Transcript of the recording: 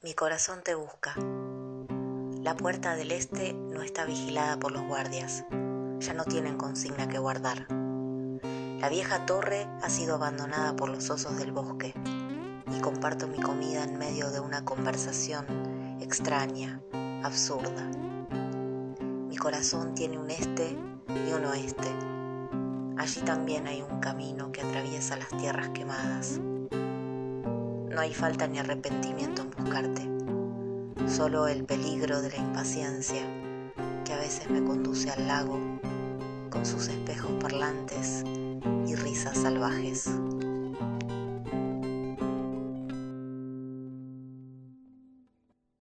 Mi corazón te busca. La puerta del este no está vigilada por los guardias. Ya no tienen consigna que guardar. La vieja torre ha sido abandonada por los osos del bosque y comparto mi comida en medio de una conversación extraña, absurda. Mi corazón tiene un este y un oeste. Allí también hay un camino que atraviesa las tierras quemadas. No hay falta ni arrepentimiento en buscarte, solo el peligro de la impaciencia que a veces me conduce al lago con sus espejos parlantes y risas salvajes.